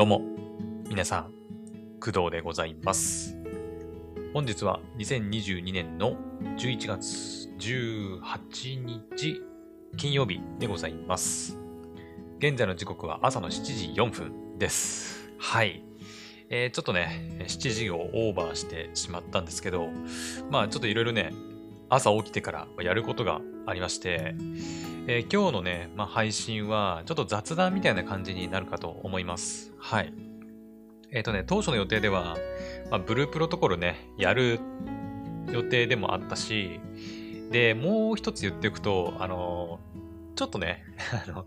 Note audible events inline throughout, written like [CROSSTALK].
どうも、皆さん、工藤でございます。本日は2022年の11月18日金曜日でございます。現在の時刻は朝の7時4分です。はい。えーちょっとね、7時をオーバーしてしまったんですけど、まあちょっといろいろね、朝起きてからやることがありまして、えー今日のね、まあ、配信はちょっと雑談みたいな感じになるかと思います。はい。えっ、とね、当初の予定では、まあ、ブループロトコルね、やる予定でもあったし、で、もう一つ言っておくと、あのーちょっとね、[LAUGHS] あの、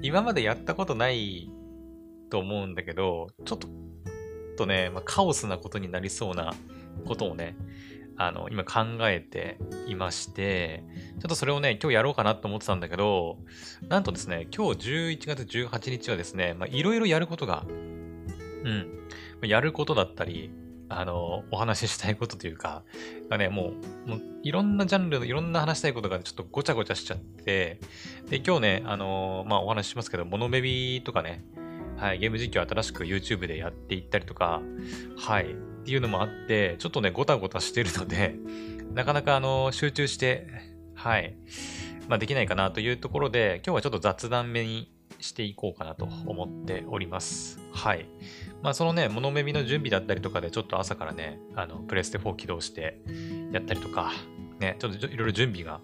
今までやったことないと思うんだけど、ちょっと、とね、まあ、カオスなことになりそうなことをね、あの、今考えていまして、ちょっとそれをね、今日やろうかなと思ってたんだけど、なんとですね、今日11月18日はですね、いろいろやることが、うん、やることだったり、あの、お話ししたいことというか、がね、もう、いろんなジャンルのいろんな話したいことがちょっとごちゃごちゃしちゃって、で、今日ね、あの、まあ、お話ししますけど、モノベビとかね、はい、ゲーム実況新しく YouTube でやっていったりとか、はい、っていうのもあって、ちょっとね、ごたごたしてるので、[LAUGHS] なかなかあの、集中して、はい、まあ、できないかなというところで、今日はちょっと雑談目にしていこうかなと思っております。はい。まあ、そのね、モノメビの準備だったりとかで、ちょっと朝からね、あの、プレステ4起動してやったりとか、ね、ちょっといろいろ準備が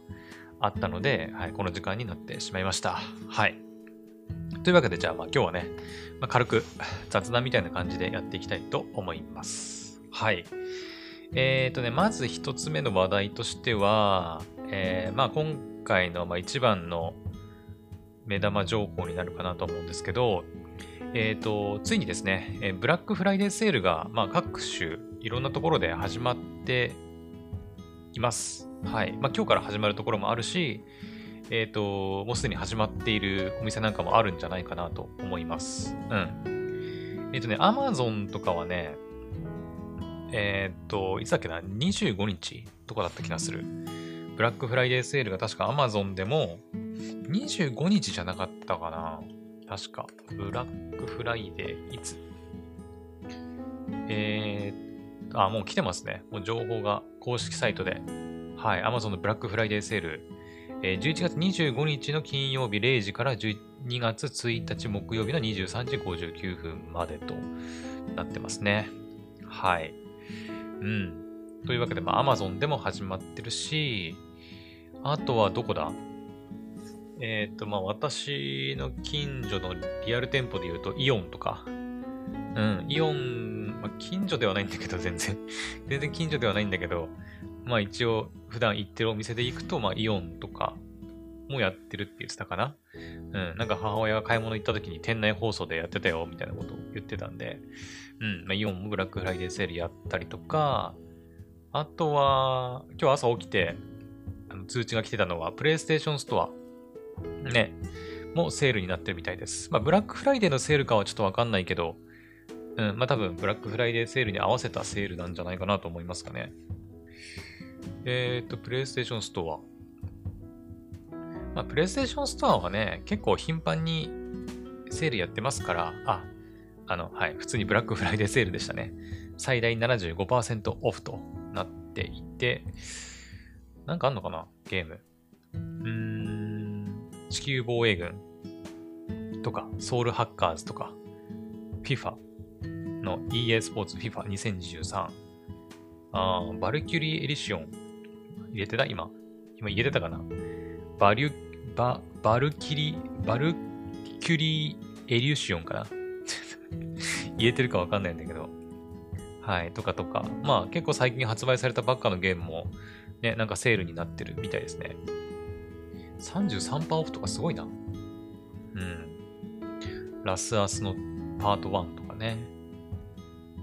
あったので、はい、この時間になってしまいました。はい。というわけで、じゃあ、まあ、今日はね、まあ、軽く雑談みたいな感じでやっていきたいと思います。はい。えっ、とね、まず一つ目の話題としては、えーまあ、今回のまあ一番の目玉情報になるかなと思うんですけど、えっ、と、ついにですね、えーブラックフライデーセールが、まあ、各種いろんなところで始まっています。はい。まあ、今日から始まるところもあるし、えっ、と、もうすでに始まっているお店なんかもあるんじゃないかなと思います。うん。えっ、とね、Amazon とかはね、えっ、と、いつだっけな、25日とかだった気がする。ブラックフライデーセールが確か Amazon でも25日じゃなかったかな。確か。ブラックフライデー、いつ？えー、あ、もう来てますね。もう情報が公式サイトで。はい。Amazon のブラックフライデーセール。え11月25日の金曜日0時から12月1日木曜日の23時59分までとなってますね。はい。うん。というわけで、まあ、Amazon でも始まってるし、あとはどこだ？えっ、と、まあ、私の近所のリアル店舗で言うと、イオンとか。うん、イオン、まあ、近所ではないんだけど、全然。全然近所ではないんだけど、まあ一応、普段行ってるお店で行くと、まあイオンとかもやってるって言ってたかな。うん、なんか母親が買い物行った時に店内放送でやってたよ、みたいなことを言ってたんで、うん、まあイオンもブラックフライデーセールやったりとか、あとは、今日朝起きて、あの通知が来てたのは、プレイステーションストア、ね、もうセールになってるみたいです。まあ、ブラックフライデーのセールかはちょっとわかんないけど、うん、まあ多分、ブラックフライデーセールに合わせたセールなんじゃないかなと思いますかね。えっ、と、プレイステーションストア。まあ、プレイステーションストアはね、結構頻繁にセールやってますから、あ、あの、はい、普通にブラックフライデーセールでしたね。最大75%オフとなっていて、なんかあんのかな？ゲーム。うーん、地球防衛軍とか、ソウルハッカーズとか、FIFA の EA スポーツ FIFA2023。あバルキュリーエリシオン。入れてた？今。今入れてたかな？バリュ、バ、バルキリ、バルキュリーエリュシオンかな？[LAUGHS] 言えてるかわかんないんだけど。はい、とかとか。まあ結構最近発売されたばっかのゲームも、ね、なんかセールになってるみたいですね。33%オフとかすごいな。うん。ラスアスのパート1とかね。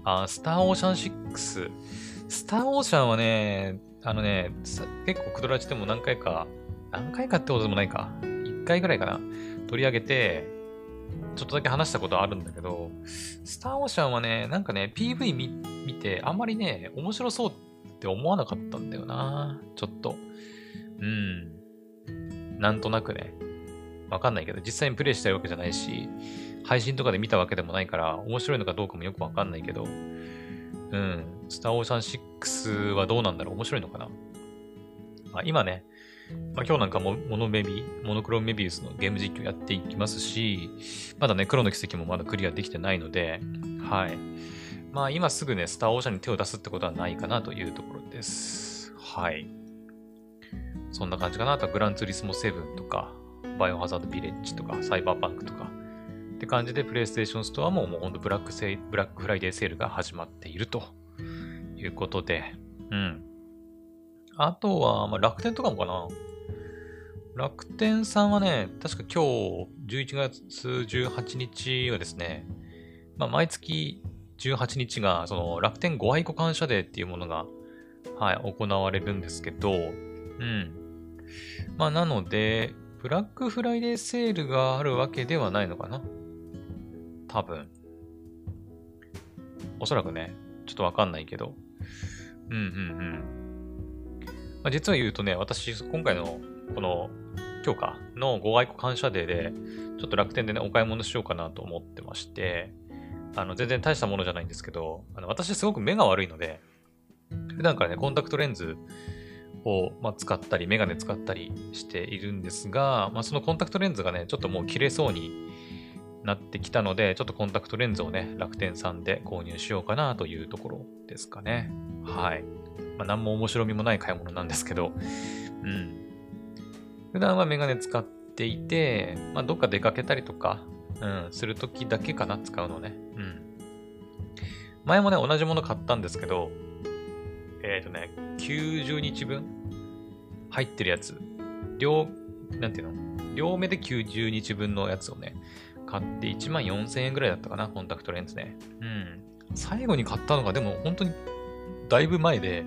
あ、スターオーシャン6。スターオーシャンはね、あのね、結構クドラジでも何回か、何回かってことでもないか。1回ぐらいかな。取り上げて、ちょっとだけ話したことあるんだけど、スターオーシャンはね、なんかね、PV 見見て、あんまりね、面白そうって思わなかったんだよな。ちょっと。うん。なんとなくね。わかんないけど、実際にプレイしたいわけじゃないし、配信とかで見たわけでもないから、面白いのかどうかもよくわかんないけど、うん、スターオーシャン6はどうなんだろう？面白いのかな、まあ、今ね、まあ、今日なんかもモノメビ、モノクロメビウスのゲーム実況やっていきますし、まだね、黒の奇跡もまだクリアできてないので、はい。まあ今すぐね、スターオーシャンに手を出すってことはないかなというところです。はい。そんな感じかな？あとはグランツーリスモ7とか、バイオハザードビレッジとか、サイバーパンクとか、って感じで、プレイステーションストアももうほんとブラックセイブラックフライデーセールが始まっているということで、うん。あとは、まあ、楽天とかもかな。楽天さんはね、確か今日11月18日はですね、まあ、毎月18日がその楽天ご愛顧感謝デーっていうものが、はい、行われるんですけど、うん。まあ、なので、ブラックフライデーセールがあるわけではないのかな多分。おそらくね、ちょっとわかんないけど。うんうんうん。まあ、実は言うとね、私、今回のこの今日かのご愛顧感謝デーで、ちょっと楽天でね、お買い物しようかなと思ってまして、あの、全然大したものじゃないんですけど、あの私すごく目が悪いので、普段からね、コンタクトレンズを、まあ、使ったり、メガネ使ったりしているんですが、まあ、そのコンタクトレンズがね、ちょっともう切れそうになってきたので、ちょっとコンタクトレンズをね、楽天さんで購入しようかなというところですかね。はい。まあ、何も面白みもない買い物なんですけど、うん。普段はメガネ使っていて、まあ、どっか出かけたりとか、うん、するときだけかな、使うのね。うん。前もね、同じもの買ったんですけど、えっ、ー、とね、90日分入ってるやつ。両、なんていうの？両目で90日分のやつをね、買って1万4000円ぐらいだったかな、コンタクトレンズね。うん。最後に買ったのがでも本当にだいぶ前で、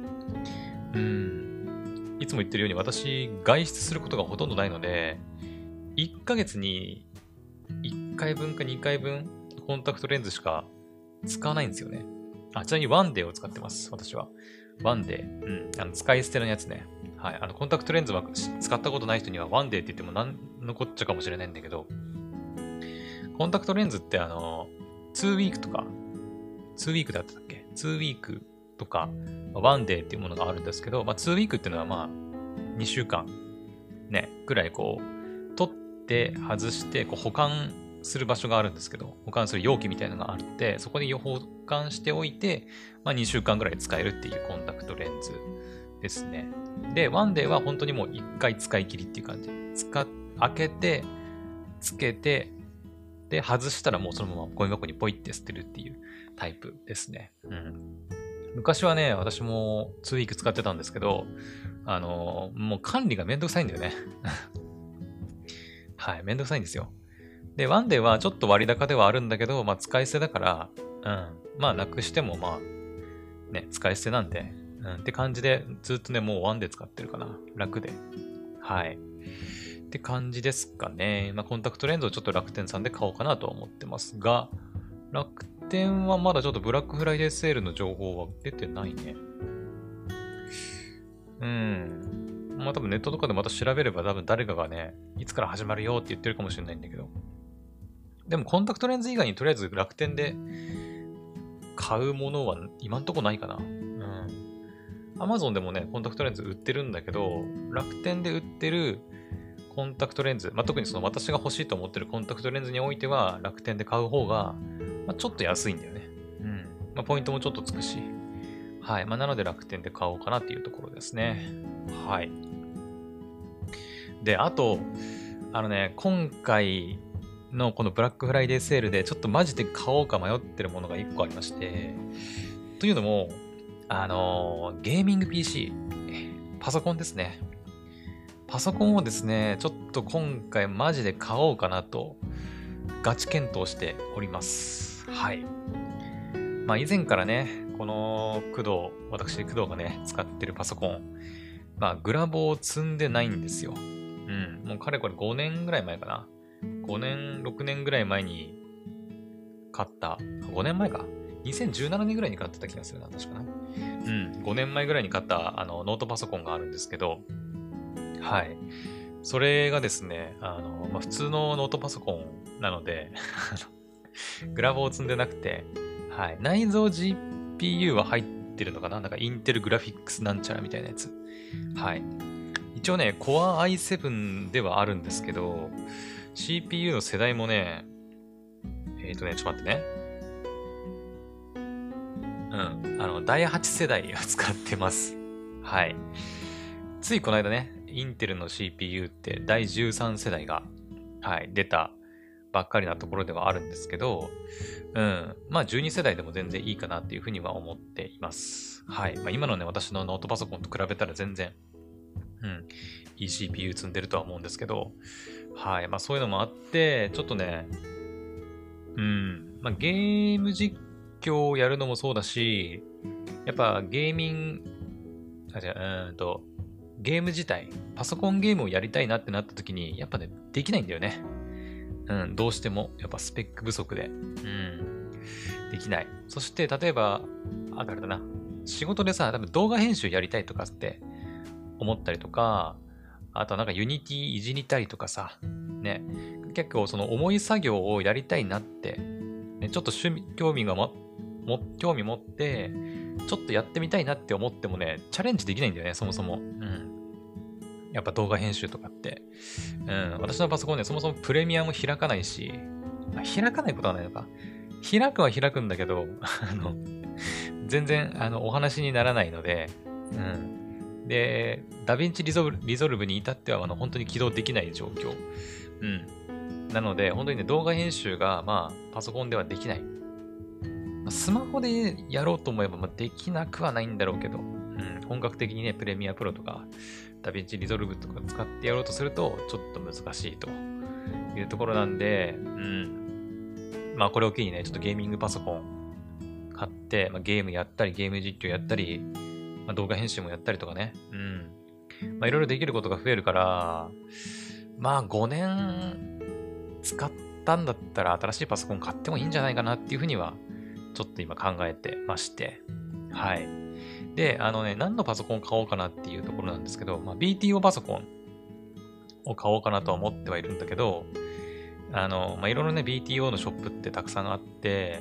うん。いつも言ってるように私、外出することがほとんどないので、1ヶ月に1回分か2回分コンタクトレンズしか使わないんですよね。あ、ちなみにワンデーを使ってます、私は。ワンデー。うん。あの、使い捨てのやつね。はい。あの、コンタクトレンズは使ったことない人にはワンデーって言っても何のこっちゃかもしれないんだけど、コンタクトレンズってあの、2ウィークとか、2ウィークだったっけ ?2 ウィークとか、1 day っていうものがあるんですけど、まあ、2ウィークっていうのはまあ、2週間、ね、ぐらいこう、取って外して、こう保管する場所があるんですけど、保管する容器みたいなのがあって、そこに保管しておいて、まあ、2週間ぐらい使えるっていうコンタクトレンズですね。で、ワンデーは本当にもう1回使い切りっていう感じ。使っ、開けて、つけて、で、外したらもうそのままゴミ箱にポイって捨てるっていうタイプですね。うん。昔はね、私も2ウィーク使ってたんですけど、あの、もう管理がめんどくさいんだよね。[LAUGHS] はい、めんどくさいんですよ。で、ワンデーはちょっと割高ではあるんだけど、まあ使い捨てだから、うん。まあなくしてもまあ、ね、使い捨てなんで、うん、って感じで、ずっとね、もうワンデー使ってるかな。楽で。はい。って感じですかね。まあ、コンタクトレンズをちょっと楽天さんで買おうかなとは思ってますが、楽天はまだちょっとブラックフライデーセールの情報は出てないね。うん。まあ多分ネットとかでまた調べれば多分誰かがね、いつから始まるよって言ってるかもしれないんだけど。でもコンタクトレンズ以外にとりあえず楽天で買うものは今んとこないかな。うん。アマゾンでもね、コンタクトレンズ売ってるんだけど、楽天で売ってるコンタクトレンズ、まあ、特にその私が欲しいと思ってるコンタクトレンズにおいては楽天で買う方が、まあ、ちょっと安いんだよね。うん。まあ、ポイントもちょっとつくし。はい。まあ、なので楽天で買おうかなっていうところですね。はい。で、あと、あのね、今回のこのブラックフライデーセールでちょっとマジで買おうか迷ってるものが1個ありまして、というのも、あのー、ゲーミング PC、パソコンですね。パソコンをですね、ちょっと今回マジで買おうかなと、ガチ検討しております。はい。まあ以前からね、この工藤、私工藤がね、使ってるパソコン、まあグラボを積んでないんですよ。うん。もうかれこれ5年ぐらい前かな。5年、6年ぐらい前に買った、5年前か。2017年ぐらいに買ってた気がするな、確かな。うん。5年前ぐらいに買ったあのノートパソコンがあるんですけど、はい。それがですね、あの、まあ、普通のノートパソコンなので [LAUGHS] グラボを積んでなくて、はい。内蔵 GPU は入ってるのかな？なんかインテルグラフィックスなんちゃらみたいなやつ。はい。一応ね、Core i7 ではあるんですけど、CPU の世代もね、えっ、ー、とね、ちょっと待ってね。うん。あの、第8世代を使ってます。はい。ついこの間ね、インテルの CPU って第13世代が、はい、出たばっかりなところではあるんですけど、うん。まあ、12世代でも全然いいかなっていうふうには思っています。はい。まあ、今のね、私のノートパソコンと比べたら全然、うん、いい CPU 積んでるとは思うんですけど、はい。まあ、そういうのもあって、ちょっとね、うん。まあ、ゲーム実況をやるのもそうだし、やっぱゲーミング、あ、じゃうんと、ゲーム自体、パソコンゲームをやりたいなってなった時に、やっぱね、できないんだよね。うん、どうしても、やっぱスペック不足で、うん、できない。そして、例えば、あ、誰だな。仕事でさ、多分動画編集やりたいとかって思ったりとか、あとはなんかユニティいじりたいとかさ、ね、結構その重い作業をやりたいなって、ね、ちょっと趣味、興味がも、も、興味持って、ちょっとやってみたいなって思ってもね、チャレンジできないんだよね、そもそも。うん。やっぱ動画編集とかって。うん。私のパソコンね、そもそもプレミアも開かないし、ま、開かないことはないのか。開くは開くんだけど、[LAUGHS] あの、全然、あの、お話にならないので、うん。で、ダヴィンチリゾルリゾルブに至っては、あの、本当に起動できない状況。うん。なので、本当にね、動画編集が、まあ、パソコンではできない。スマホでやろうと思えば、まあ、できなくはないんだろうけど、うん、本格的にね、プレミアプロとか、ダヴィンチリゾルブとか使ってやろうとすると、ちょっと難しいというところなんで、うん。まあ、これを機にね、ちょっとゲーミングパソコン買って、まあ、ゲームやったり、ゲーム実況やったり、まあ、動画編集もやったりとかね、うん。まあ、いろいろできることが増えるから、まあ、5年使ったんだったら新しいパソコン買ってもいいんじゃないかなっていうふうには、ちょっと今考えてまして、はい。で、あのね、何のパソコン買おうかなっていうところなんですけど、まあ、BTO パソコンを買おうかなとは思ってはいるんだけど、あの、まあ、いろいろね、BTO のショップってたくさんあって、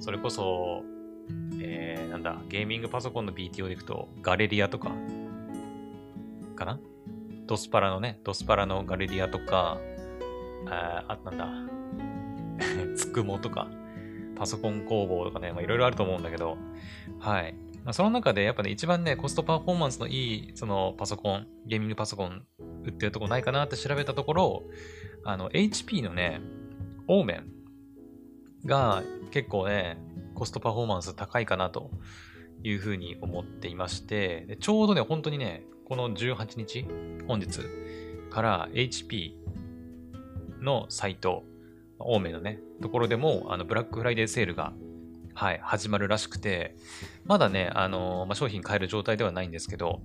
それこそ、えー、なんだ、ゲーミングパソコンの BTO でいくと、ガレリアとか、かな？ドスパラのね、ドスパラのガレリアとか、ああなんだ、[LAUGHS] つくもとか、パソコン工房とかね、まあ、いろいろあると思うんだけど、はい。まあ、その中でやっぱね、一番ね、コストパフォーマンスのいい、そのパソコン、ゲーミングパソコン売ってるとこないかなって調べたところ、あの、HP のね、オーメンが結構ね、コストパフォーマンス高いかなというふうに思っていまして、でちょうどね、本当にね、この18日、本日から HP のサイト、オーメンのね、ところでも、あの、ブラックフライデーセールがはい、始まるらしくて、まだね、あのー、まあ、商品買える状態ではないんですけど、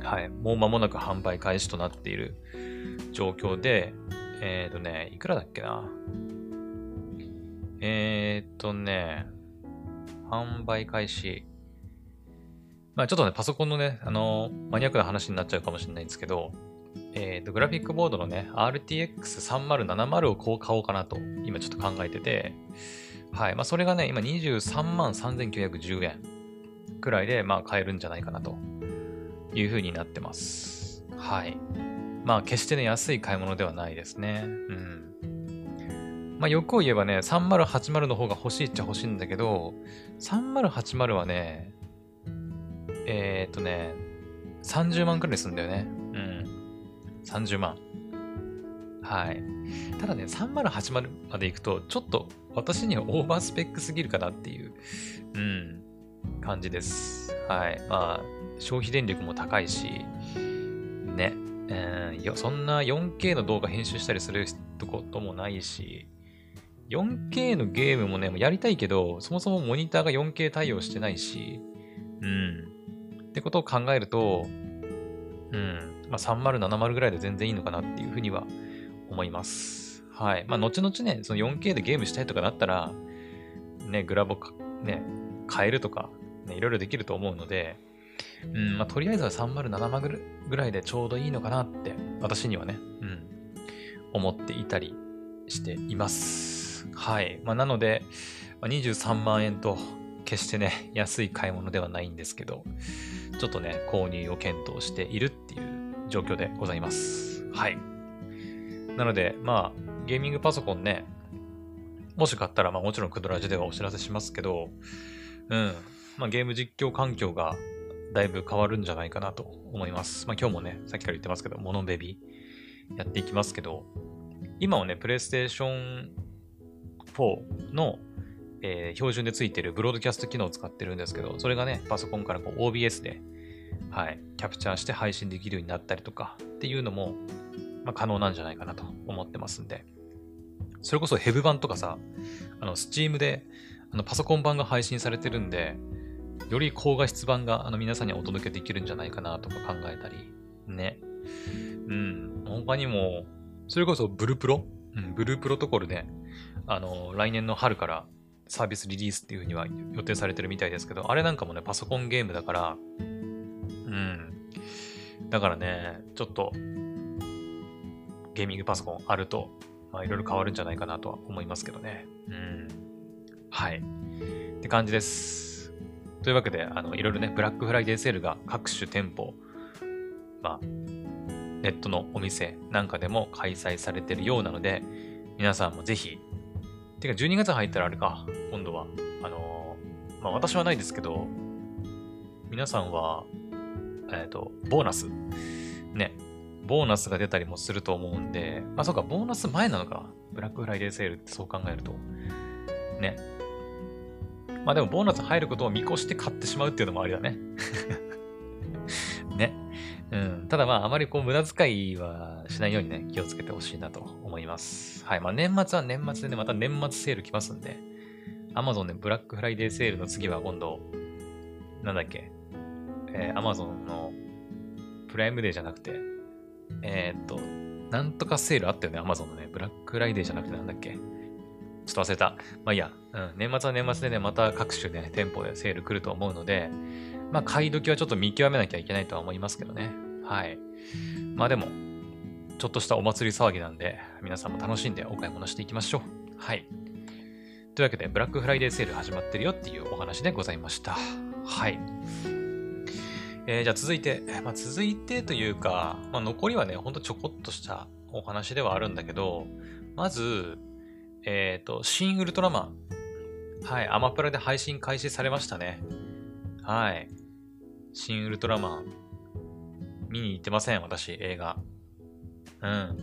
はい、もう間もなく販売開始となっている状況で、えっ、ー、とね、いくらだっけな？えっ、ー、とね、販売開始。まあちょっとね、パソコンのね、あの、マニアックな話になっちゃうかもしれないんですけど、えっ、と、グラフィックボードのね、RTX3070 をこう買おうかなと、今ちょっと考えてて、はい。まあ、それがね、今23万3910円くらいで、まあ、買えるんじゃないかなという風になってます。はい。まあ、決してね、安い買い物ではないですね。うん。まあ、欲を言えばね、3080の方が欲しいっちゃ欲しいんだけど、3080はね、えー、っとね、30万くらいするんだよね。うん。30万。はい。ただね、3080まで行くと、ちょっと私にはオーバースペックすぎるかなっていう、うん、感じです。はい。まあ、消費電力も高いし、ね、えー、そんな 4K の動画編集したりすることもないし、4K のゲームもね、やりたいけど、そもそもモニターが 4K 対応してないし、うん。ってことを考えると、うん、まあ、3070ぐらいで全然いいのかなっていうふうには思います。はい。まあ、後々ね、その 4K でゲームしたいとかだったら、ね、グラボね、変えるとか、ね、いろいろできると思うので、うん、まあ、とりあえずは307万ぐらいでちょうどいいのかなって、私にはね、うん、思っていたりしています。はい。まあ、なので、まあ、23万円と、決してね、[LAUGHS] 安い買い物ではないんですけど、ちょっとね、購入を検討しているっていう状況でございます。はい。なので、まあ、ゲーミングパソコンね、もし買ったら、まあもちろんクドラジではお知らせしますけど、うん。まあゲーム実況環境がだいぶ変わるんじゃないかなと思います。まあ今日もね、さっきから言ってますけど、モノベビーやっていきますけど、今はね、プレイステーション4の、えー、標準でついてるブロードキャスト機能を使ってるんですけど、それがね、パソコンからこう OBS で、はい、キャプチャーして配信できるようになったりとかっていうのも、まあ、可能なんじゃないかなと思ってますんで、それこそヘブ版とかさ、あの、スチームで、あの、パソコン版が配信されてるんで、より高画質版があの皆さんにお届けできるんじゃないかなとか考えたり、ね。うん。他にも、それこそブループロ？うん、ブループロトコルで、あの、来年の春からサービスリリースっていう風には予定されてるみたいですけど、あれなんかもね、パソコンゲームだから、うん。だからね、ちょっと、ゲーミングパソコンあると、まあいろいろ変わるんじゃないかなとは思いますけどね。うん。はい。って感じです。というわけで、あの、いろいろね、ブラックフライデーセールが各種店舗、まあ、ネットのお店なんかでも開催されてるようなので、皆さんもぜひ、てか12月入ったらあれか、今度は、あのー、まあ私はないですけど、皆さんは、えっ、ー、と、ボーナス、ね、ボーナスが出たりもすると思うんで、あ、そうか、ボーナス前なのか。ブラックフライデーセールってそう考えると。ね。まあでも、ボーナス入ることを見越して買ってしまうっていうのもありだね。[LAUGHS] ね。うん。ただまあ、あまりこう、無駄遣いはしないようにね、気をつけてほしいなと思います。はい。まあ、年末は年末でね、また年末セール来ますんで、Amazon でブラックフライデーセールの次は今度、なんだっけ、えー、Amazon のプライムデーじゃなくて、えー、っと、なんとかセールあったよね、Amazon のね。ブラックフライデーじゃなくてなんだっけ。ちょっと忘れた。まあいいや。うん。年末は年末でね、また各種ね、店舗でセール来ると思うので、まあ、買い時はちょっと見極めなきゃいけないとは思いますけどね。はい。まあでも、ちょっとしたお祭り騒ぎなんで、皆さんも楽しんでお買い物していきましょう。はい。というわけで、ブラックフライデーセール始まってるよっていうお話でございました。はい。えー、じゃあ続いて、まあ、続いてというか、まあ、残りはね、ほんとちょこっとしたお話ではあるんだけど、まず、えっ、ー、と、新ウルトラマン。はい、アマプラで配信開始されましたね。はい。新ウルトラマン、見に行ってません、私、映画。うん。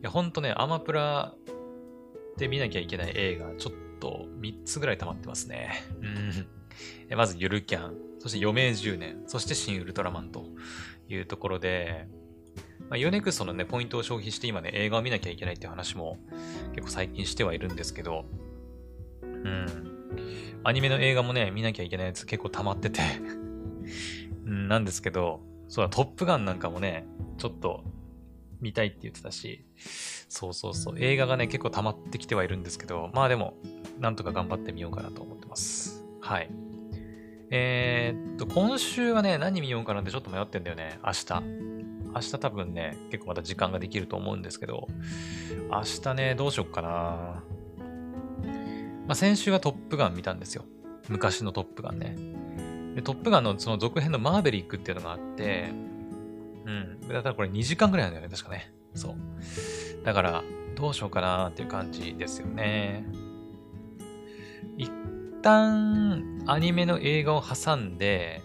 いや、ほんとね、アマプラで見なきゃいけない映画、ちょっと3つぐらい溜まってますね。うん。まず、ゆるキャン、そして余命10年、そして新ウルトラマンというところで、まあ、ユネクストのね、ポイントを消費して今ね、映画を見なきゃいけないっていう話も結構最近してはいるんですけど、うん。アニメの映画もね、見なきゃいけないやつ結構溜まっててなんですけど、そうだ、トップガンなんかもね、ちょっと見たいって言ってたし、そうそうそう、映画がね、結構溜まってきてはいるんですけど、まあでも、なんとか頑張ってみようかなと思ってます。はい。えー、っと、今週はね、何見ようかなってちょっと迷ってんだよね、明日。明日多分ね、結構また時間ができると思うんですけど、明日ね、どうしよっかな。まあ、先週はトップガン見たんですよ。昔のトップガンね。で、トップガンのその続編のマーベリックっていうのがあって、うん。だからこれ2時間ぐらいなんだよね、確かね。そう。だから、どうしようかなっていう感じですよね。一旦、アニメの映画を挟んで、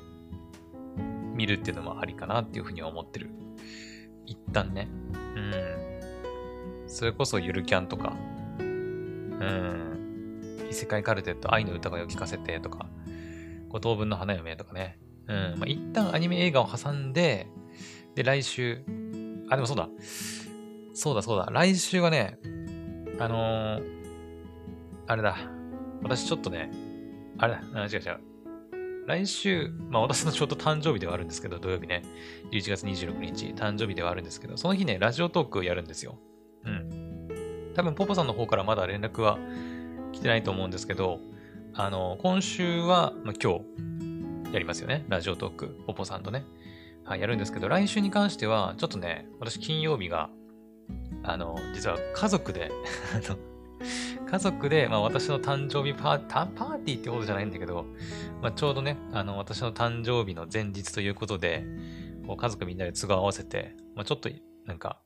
見るっていうのもありかなっていうふうに思ってる。一旦ね。うん。それこそゆるキャンとか、うん。異世界カルテット愛の歌声を聞かせてとか、五等分の花嫁とかね。うん。まあ、一旦アニメ映画を挟んで、で、来週、あ、でもそうだ。そうだそうだ。来週はね、あのー、あれだ。私ちょっとね、あれだ。違う違う。来週、まあ私のちょうど誕生日ではあるんですけど、土曜日ね、11月26日、誕生日ではあるんですけど、その日ね、ラジオトークをやるんですよ。うん。多分、ポポさんの方からまだ連絡は来てないと思うんですけど、あの、今週は、まあ、今日、やりますよね。ラジオトーク、ポポさんとね。はい、やるんですけど、来週に関しては、ちょっとね、私金曜日が、あの、実は家族で [LAUGHS] 家族で、まあ、私の誕生日パーパーティーってことじゃないんだけど、まあ、ちょうどね、あの、私の誕生日の前日ということで、こう家族みんなで都合合わせて、まあ、ちょっと、なんか、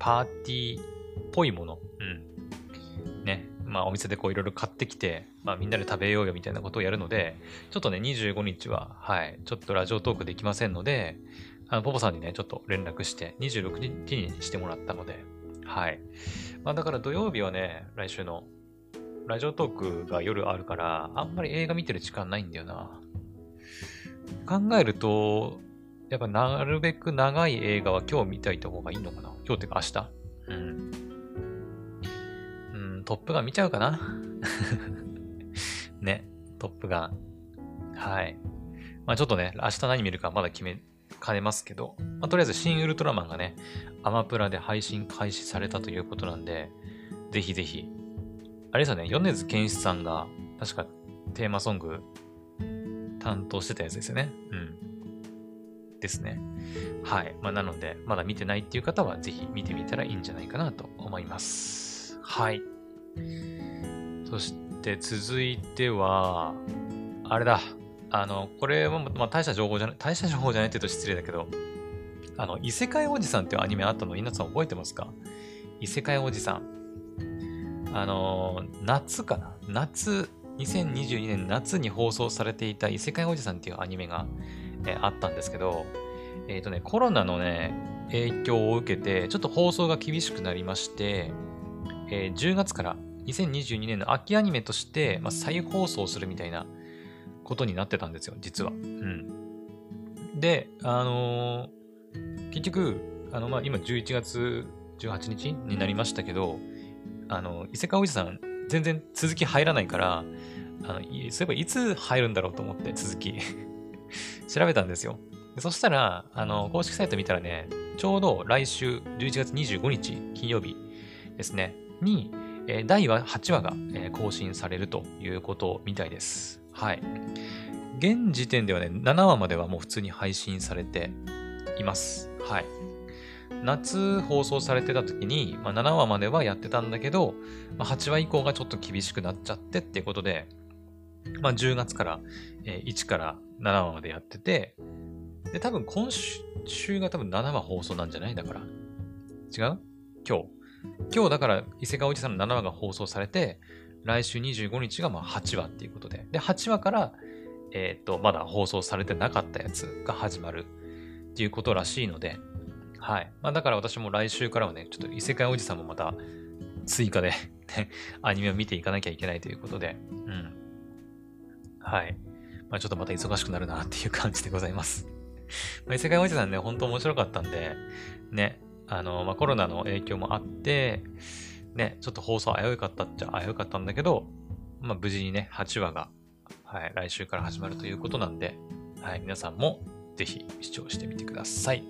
パーティーっぽいもの、うん。ね、まあ、お店でこういろいろ買ってきて、まあ、みんなで食べようよみたいなことをやるので、ちょっとね、25日は、はい、ちょっとラジオトークできませんので、あの、ポポさんにね、ちょっと連絡して、26日にしてもらったので、はい。まあ、だから土曜日はね、来週の、ラジオトークが夜あるから、あんまり映画見てる時間ないんだよな。考えると、やっぱなるべく長い映画は今日見たいた方がいいのかな今日っていうか明日うん。トップガン見ちゃうかな [LAUGHS] ね、トップガン。はい。まあちょっとね、明日何見るかまだ決めかねますけど、まあとりあえず新ウルトラマンがね、アマプラで配信開始されたということなんで、ぜひぜひ。あれですよね、米津玄師さんが確かテーマソング担当してたやつですよね。うん。ですね。はい。まあなので、まだ見てないっていう方はぜひ見てみたらいいんじゃないかなと思います。はい。そして続いては、あれだ。あの、これは、まあ、大した情報じゃない、大した情報じゃないって言うと失礼だけど、あの、異世界おじさんっていうアニメあったの、皆さん覚えてますか？異世界おじさん。あの、夏かな？夏、2022年夏に放送されていた異世界おじさんっていうアニメが、え、あったんですけど、えっ、ー、とね、コロナのね、影響を受けて、ちょっと放送が厳しくなりまして、えー、10月から2022年の秋アニメとして、まあ、再放送するみたいなことになってたんですよ、実は。うん。で、あのー、結局、あの、まあ、今11月18日になりましたけど、あの、伊勢川おじさん、全然続き入らないから、あの、そういえばいつ入るんだろうと思って続き [LAUGHS] 調べたんですよ。そしたら、あの、公式サイト見たらね、ちょうど来週11月25日金曜日ですね、に、えー、第8話が、えー、更新されるということみたいです。はい。現時点ではね、7話まではもう普通に配信されています。はい。夏放送されてた時に、まあ、7話まではやってたんだけど、まあ、8話以降がちょっと厳しくなっちゃってっていうことで、まあ、10月から、えー、1から7話までやってて、で、多分今週が多分7話放送なんじゃない？だから。違う？今日。今日だから伊勢川おじさんの7話が放送されて、来週25日がまあ8話っていうことで、で、8話から、えっ、ー、と、まだ放送されてなかったやつが始まるっていうことらしいので、はい。まあだから私も来週からはね、ちょっと異世界おじさんもまた追加で [LAUGHS] アニメを見ていかなきゃいけないということで、うん。はい。まあちょっとまた忙しくなるなっていう感じでございます [LAUGHS] まあ異世界おじさんね、本当面白かったんで、ね、あの、まあ、コロナの影響もあって、ね、ちょっと放送危うかったっちゃ危うかったんだけど、まあ、無事にね、8話が、はい、来週から始まるということなんで、はい、皆さんもぜひ視聴してみてください。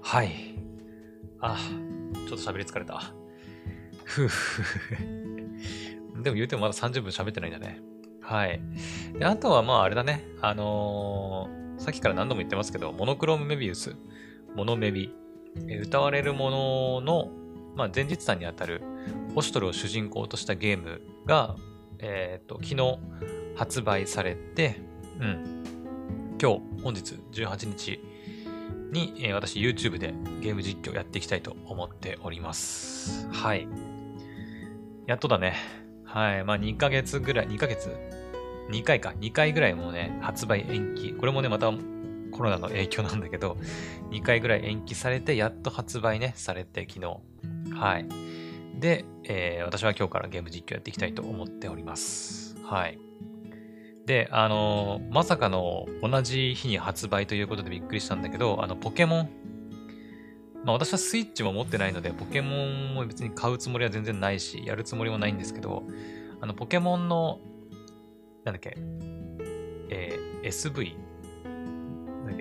はい。あ、ちょっと喋り疲れた。ふふ [LAUGHS] でも言うてもまだ30分喋ってないんだね。はい。であとはまああれだね。あのー、さっきから何度も言ってますけど、モノクロームメビウス、モノメビ歌われるものの、まあ、前日談にあたるオシトルを主人公としたゲームが、えっ、ー、と、昨日発売されて、うん。今日、本日18日に、えー、私 YouTube でゲーム実況やっていきたいと思っております。はい。やっとだね。はい。まあ2ヶ月ぐらい、2ヶ月 ?2 回か。2回ぐらいもね、発売延期。これもね、またコロナの影響なんだけど、2回ぐらい延期されて、やっと発売ね、されて、昨日。はい。で、えー、私は今日からゲーム実況やっていきたいと思っております。はい。で、あのー、まさかの同じ日に発売ということでびっくりしたんだけど、あの、ポケモン。まあ私はスイッチも持ってないので、ポケモンも別に買うつもりは全然ないし、やるつもりもないんですけど、あの、ポケモンの、なんだっけ、えー、SV、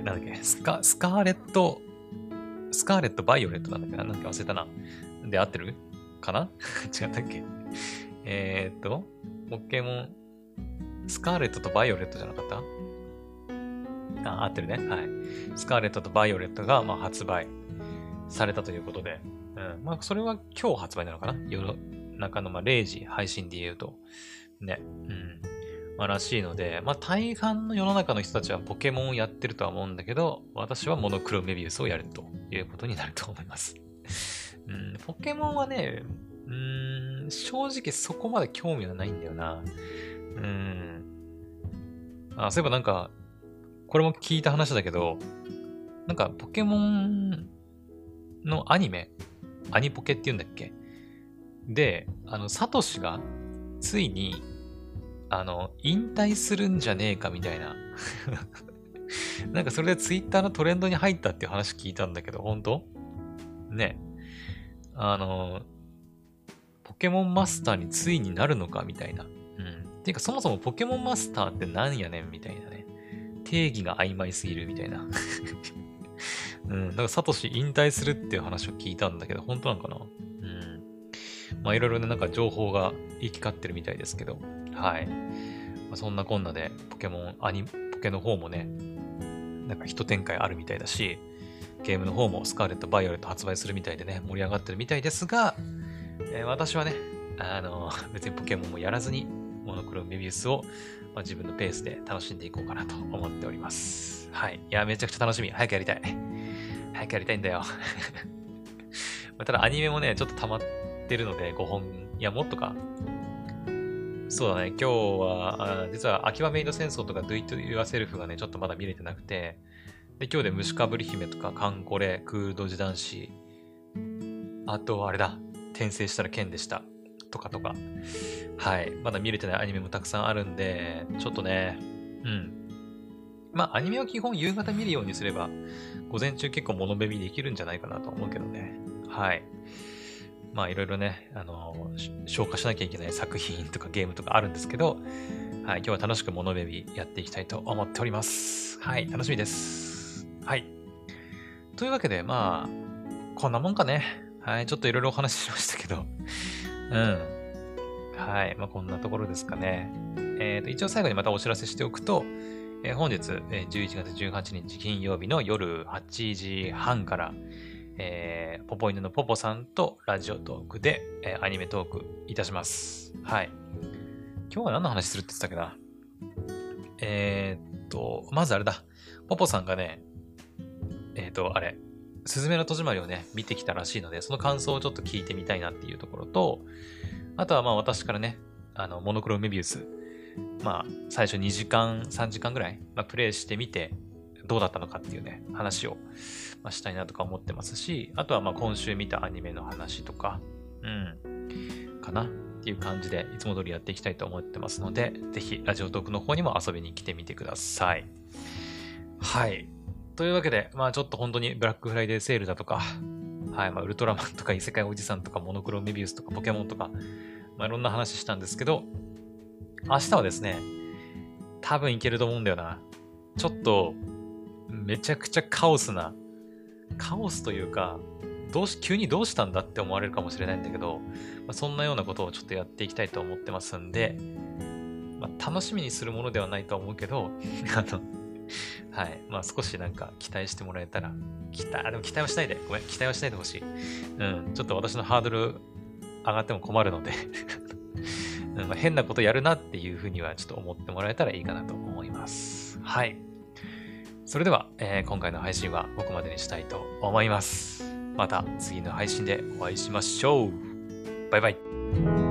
なんだっけ、スカ、スカーレット、スカーレット、バイオレットなんだっけな？んだっけ忘れたな。で、合ってる？かな？[LAUGHS] 違ったっけ？えー、っと、ポケモン、スカーレットとバイオレットじゃなかった？あ、合ってるね。はい。スカーレットとバイオレットが、まあ、発売されたということで、うん。まあ、それは今日発売なのかな？夜中の、まあ、0時配信で言うと。ね。うん。まあ、らしいので、まあ、大半の世の中の人たちはポケモンをやってるとは思うんだけど、私はモノクロメビウスをやるということになると思います。うん、ポケモンはね、うん、正直そこまで興味はないんだよな。うん。あ、そういえばなんか、これも聞いた話だけど、なんかポケモンのアニメ、アニポケって言うんだっけ？で、あの、サトシがついにあの、引退するんじゃねえかみたいな [LAUGHS] なんかそれでツイッターのトレンドに入ったっていう話聞いたんだけど、本当？ね。あの、ポケモンマスターについになるのかみたいな。うん。ていうかそもそもポケモンマスターって何やねんみたいなね。定義が曖昧すぎるみたいな。[LAUGHS] うん。だからサトシ引退するっていう話を聞いたんだけど、本当なのかな？うん。まあいろいろね、なんか情報が行き交ってるみたいですけど。はい。まあ、そんなこんなで、ポケモン、アニ、ポケの方もね、なんか一展開あるみたいだし、ゲームの方もスカーレット・バイオレット発売するみたいでね、盛り上がってるみたいですが、えー、私はね、あの、別にポケモンもやらずに、モノクロメビウスを、まあ、自分のペースで楽しんでいこうかなと思っております。はい。いや、めちゃくちゃ楽しみ。早くやりたい。早くやりたいんだよ。[LAUGHS] ただアニメもね、ちょっと溜まってるので、5本、いや、もっとか、そうだね、今日は、実は秋葉メイド戦争とか Do It Yourself がね、ちょっとまだ見れてなくて、で、今日で虫かぶり姫とかカンコレ、クールドジ男子、あと、あれだ、転生したら剣でした。とかとか。はい。まだ見れてないアニメもたくさんあるんで、ちょっとね、うん。まあ、アニメは基本夕方見るようにすれば、午前中結構物ベビできるんじゃないかなと思うけどね。はい。まあいろいろね、あの、消化しなきゃいけない作品とかゲームとかあるんですけど、はい、今日は楽しくモノベビやっていきたいと思っております。はい、楽しみです。はい。というわけで、まあ、こんなもんかね。はい、ちょっといろいろお話ししましたけど、うん。はい、まあこんなところですかね。えっ、ー、と、一応最後にまたお知らせしておくと、えー、本日、えー、11月18日金曜日の夜8時半から、えー、ポポイヌのポポさんとラジオトークで、えー、アニメトークいたします。はい。今日は何の話するって言ってたっけな？えー、っと、まずあれだ。ポポさんがね、えー、っと、あれ、すずめの戸締まりをね、見てきたらしいので、その感想をちょっと聞いてみたいなっていうところと、あとはまあ私からね、あの、モノクロメビウス、まあ、最初2時間、3時間ぐらい、まあ、プレイしてみて、どうだったのかっていうね、話を、ま、したいなとか思ってますし、あとはまあ今週見たアニメの話とか、うん、かなっていう感じで、いつも通りやっていきたいと思ってますので、ぜひラジオトークの方にも遊びに来てみてください。はい。というわけで、まあちょっと本当にブラックフライデーセールだとか、はい、まあウルトラマンとか異世界おじさんとかモノクロメビウスとかポケモンとか、まあいろんな話したんですけど、明日はですね、多分いけると思うんだよな。ちょっと、めちゃくちゃカオスな、カオスというか、どうし、急にどうしたんだって思われるかもしれないんだけど、まあ、そんなようなことをちょっとやっていきたいと思ってますんで、まあ、楽しみにするものではないとは思うけど、[LAUGHS] あの、はい。まあ少しなんか期待してもらえたら、期待、でも期待はしないで、ごめん、期待はしないでほしい。うん、ちょっと私のハードル上がっても困るので [LAUGHS] うん、変なことやるなっていうふうにはちょっと思ってもらえたらいいかなと思います。はい。それでは、えー、今回の配信はここまでにしたいと思います。また次の配信でお会いしましょう。バイバイ。